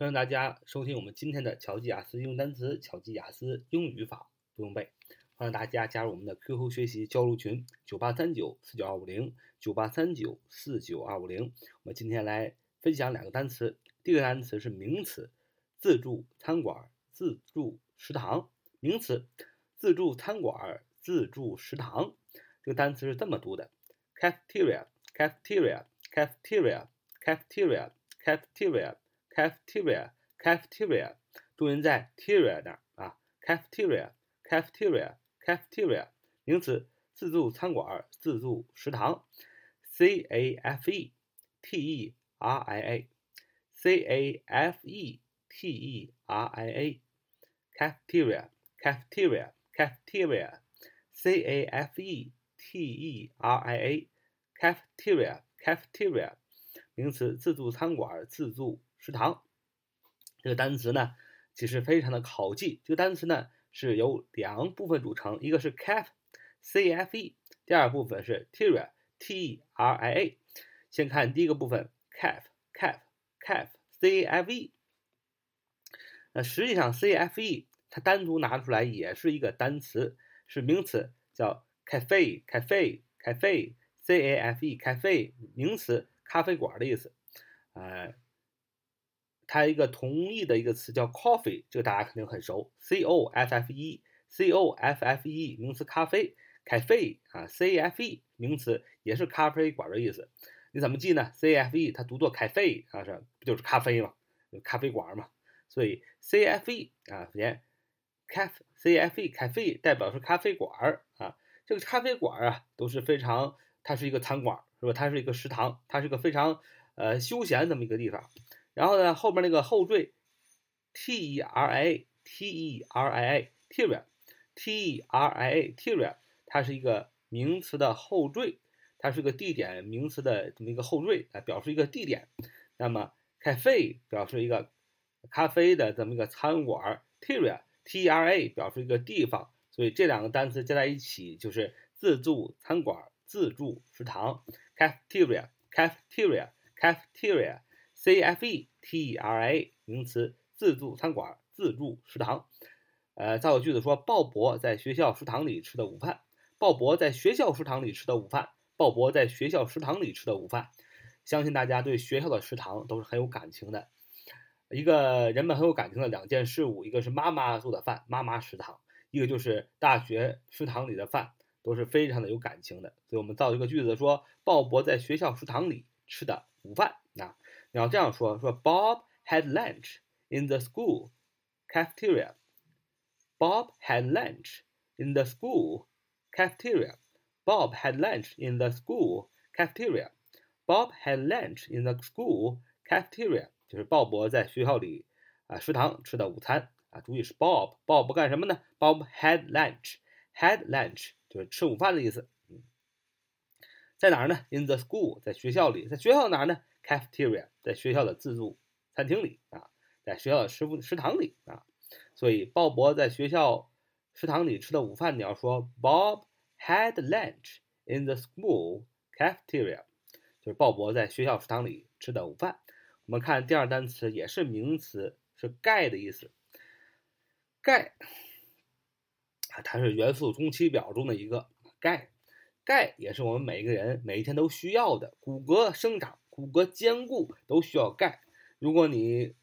欢迎大家收听我们今天的巧记雅思英语单词、巧记雅思英语法不用背。欢迎大家加入我们的 QQ 学习交流群：九八三九四九二五零九八三九四九二五零。我们今天来分享两个单词。第一个单词是名词，自助餐馆、自助食堂。名词，自助餐馆、自助食堂。这个单词是这么读的：cafeteria，cafeteria，cafeteria，cafeteria，cafeteria。Cafeteria cafeteria 重音在 teria 那儿啊，cafeteria cafeteria cafeteria 名词，自助餐馆、自助食堂，c a f e t e r i a c a f e t e r i a cafeteria cafeteria cafeteria c a f e t e r i a cafeteria cafeteria 名词，自助餐馆、自助食堂这个单词呢，其实非常的好记。这个单词呢是由两部分组成，一个是 cafe，c f e，第二部分是 teria，t r i a。先看第一个部分，cafe，cafe，cafe，c f e。那实际上 c f e 它单独拿出来也是一个单词，是名词，叫 cafe，cafe，cafe，c a f e，cafe，名词，咖啡馆的意思，呃。它一个同义的一个词叫 coffee，这个大家肯定很熟，c o f f e，c o f f e 名词咖啡，cafe 啊，c f e 名词也是咖啡馆的意思。你怎么记呢？c f e 它读作 cafe 啊，是不就是咖啡嘛，咖啡馆嘛。所以 c f e 啊，连 cafe，c f e cafe 代表是咖啡馆啊。这个咖啡馆啊都是非常，它是一个餐馆是吧？它是一个食堂，它是个非常呃休闲这么一个地方。然后呢，后面那个后缀，t e r i a t e r i a teria t e r i a teria，它是一个名词的后缀，它是个地点名词的这么一个后缀来表示一个地点。那么 cafe 表示一个咖啡的这么一个餐馆，teria t e r a 表示一个地方，所以这两个单词加在一起就是自助餐馆、自助食堂，cafeteria cafeteria cafeteria。c f e t e r a 名词，自助餐馆、自助食堂。呃，造个句子说：鲍勃在学校食堂里吃的午饭。鲍勃在学校食堂里吃的午饭。鲍勃在学校食堂里吃的午饭。相信大家对学校的食堂都是很有感情的。一个人们很有感情的两件事物，一个是妈妈做的饭，妈妈食堂；一个就是大学食堂里的饭，都是非常的有感情的。所以我们造一个句子说：鲍勃在学校食堂里吃的午饭。啊。你要这样说：说 Bob had lunch in the school cafeteria. Bob had lunch in the school cafeteria. Bob had lunch in the school cafeteria. Bob had lunch in the school cafeteria. 就是鲍勃在学校里啊食堂吃的午餐啊。注意是 Bob。Bob 干什么呢？Bob had lunch. Had lunch 就是吃午饭的意思。嗯，在哪儿呢？In the school，在学校里。在学校哪儿呢 ？cafeteria 在学校的自助餐厅里啊，在学校的食食堂里啊，所以鲍勃在学校食堂里吃的午饭，你要说 Bob had lunch in the school cafeteria，就是鲍勃在学校食堂里吃的午饭。我们看第二单词也是名词，是钙的意思。钙啊，它是元素周期表中的一个钙，钙也是我们每一个人每一天都需要的，骨骼生长。骨骼坚固都需要钙。如果你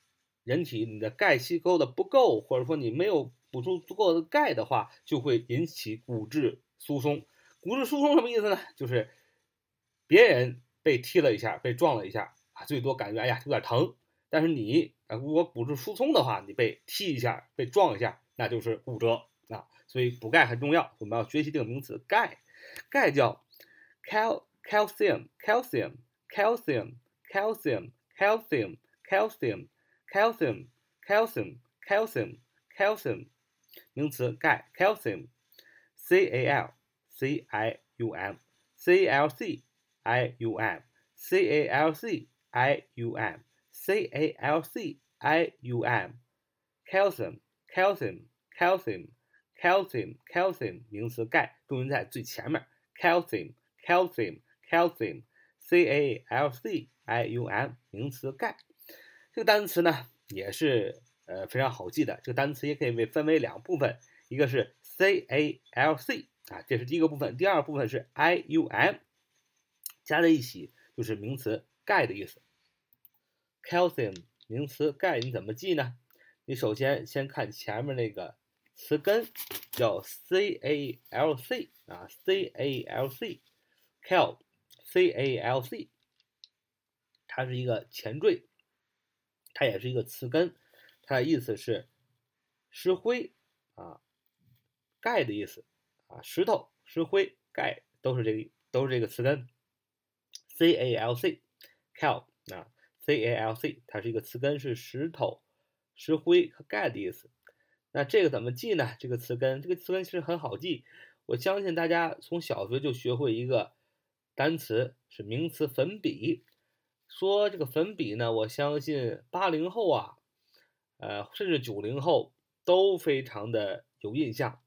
人体你的钙吸收的不够，或者说你没有补充足够的钙的话，就会引起骨质疏松。骨质疏松什么意思呢？就是别人被踢了一下，被撞了一下啊，最多感觉哎呀有点疼。但是你啊，如果骨质疏松的话，你被踢一下，被撞一下，那就是骨折啊。所以补钙很重要。我们要学习这个名词，钙，钙叫 cal calcium calcium。calcium, calcium, calcium, calcium, calcium, calcium, calcium, calcium，名词钙，calcium，c a l c i u m，c l c i u m，c a l c i u m，c a l c i u m，calcium, calcium, calcium, calcium, calcium，名词钙，重音在最前面，calcium, calcium, calcium。 c a l c i u m 名词钙，这个单词呢，也是呃非常好记的。这个单词也可以被分为两部分，一个是 CALC 啊，这是第一个部分，第二部分是 IUM，加在一起就是名词钙的意思。Calcium 名词钙你怎么记呢？你首先先看前面那个词根叫 CALC 啊，C A L C，cal C A L C，它是一个前缀，它也是一个词根，它的意思是石灰啊，钙的意思啊，石头、石灰、钙都是这个都是这个词根，CALC，Cal 啊，CALC 它是一个词根，是石头。石灰和钙的意思，那这个怎么记呢？这个词根，这个词根其实很好记。我相信大家从小学就学会一个单词，是名词粉笔。说这个粉笔呢，我相信八零后啊，呃，甚至九零后都非常的有印象。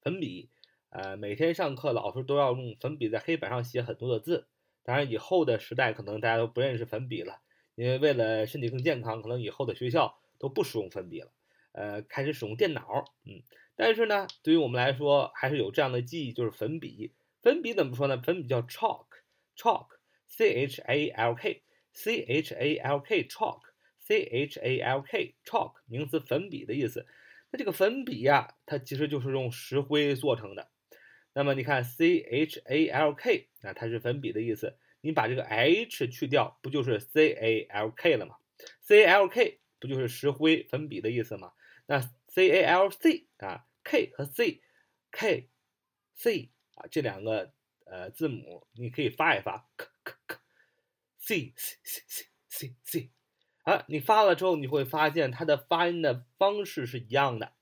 粉笔，呃，每天上课老师都要用粉笔在黑板上写很多的字。当然，以后的时代可能大家都不认识粉笔了，因为为了身体更健康，可能以后的学校。都不使用粉笔了，呃，开始使用电脑，嗯，但是呢，对于我们来说，还是有这样的记忆，就是粉笔。粉笔怎么说呢？粉笔叫 chalk chalk, c h a l k, c h a l k chalk, c h a l k chalk，名词粉笔的意思。那这个粉笔呀，它其实就是用石灰做成的。那么你看 c h a l k，啊它是粉笔的意思。你把这个 h 去掉，不就是 c a l k 了吗？c l k。不就是石灰粉笔的意思吗？那 C A L C 啊，K 和 C，K C 啊这两个呃字母你可以发一发，K K K，C C C C C C，啊，你发了之后你会发现它的发音的方式是一样的，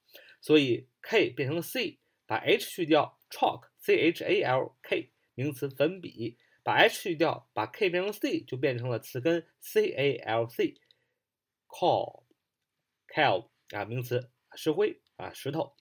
所以 K 变成 C，把 H 去掉，chalk，C H A L K 名词粉笔，把 H 去掉，把 K 变成 C 就变成了词根 c a l c，call，cal 啊，名词，石灰啊，石头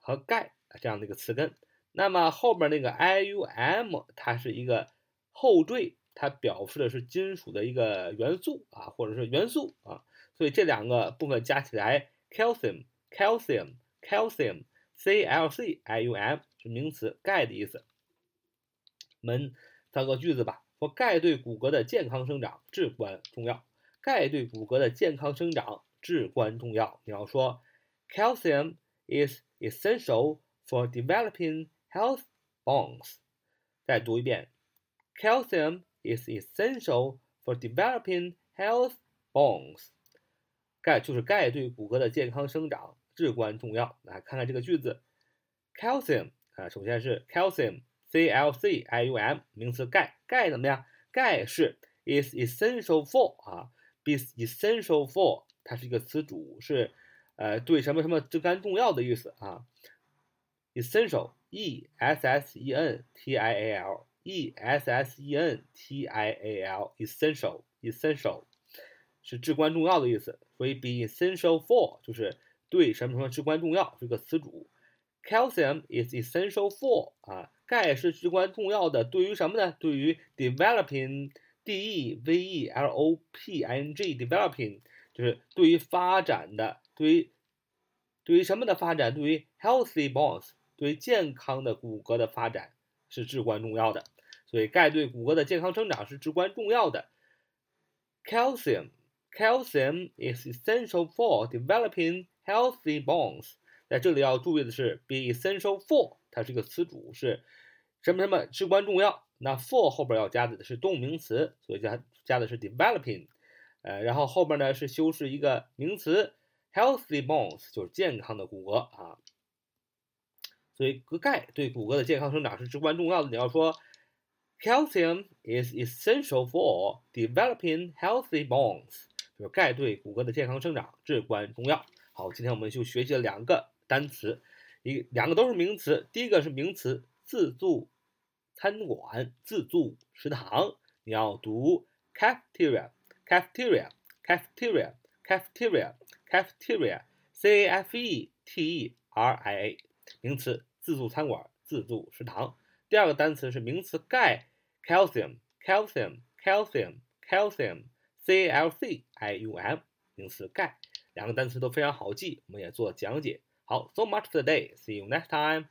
和钙这样的一个词根。那么后边那个 ium 它是一个后缀，它表示的是金属的一个元素啊，或者是元素啊。所以这两个部分加起来，calcium calcium calcium c l c i u m 是名词，钙的意思。我们造个句子吧，说钙对骨骼的健康生长至关重要。钙对骨骼的健康生长至关重要。你要说，calcium is essential for developing health bones。再读一遍，calcium is essential for developing health bones。钙就是钙对骨骼的健康生长至关重要。来看看这个句子，calcium 啊，首先是 calcium，c l c i u m，名词钙，钙怎么样？钙是 is essential for 啊。is essential for，它是一个词组，是呃对什么什么至关重要的意思啊。 essential，e s s e n t i a l，e s s e n t i a l，essential，essential 是至关重要的意思，所以 be essential for 就是对什么什么至关重要，是个词组。calcium is essential for 啊，钙是至关重要的，对于什么呢？对于 developing developing，developing 就是对于发展的，对于对于什么的发展？对于 healthy bones， 对健康的骨骼的发展是至关重要的。所以钙对骨骼的健康生长是至关重要的。Calcium，calcium is essential for developing healthy bones。在这里要注意的是，be essential for，它是一个词组，是什么什么至关重要。那 for 后边要加的是动名词，所以加加的是 developing，呃，然后后边呢是修饰一个名词 healthy bones，就是健康的骨骼啊。所以钙对骨骼的健康生长是至关重要的。你要说 calcium is essential for developing healthy bones，就是钙对骨骼的健康生长至关重要。好，今天我们就学习了两个单词，一两个都是名词，第一个是名词自助。餐馆、自助食堂，你要读 cafeteria，cafeteria，cafeteria，cafeteria，c a f e t e r i a，名词，自助餐馆、自助食堂。第二个单词是名词钙，calcium，calcium，calcium，calcium，c l c i u m，名词钙，两个单词都非常好记，我们也做讲解。好，so much today。See you next time.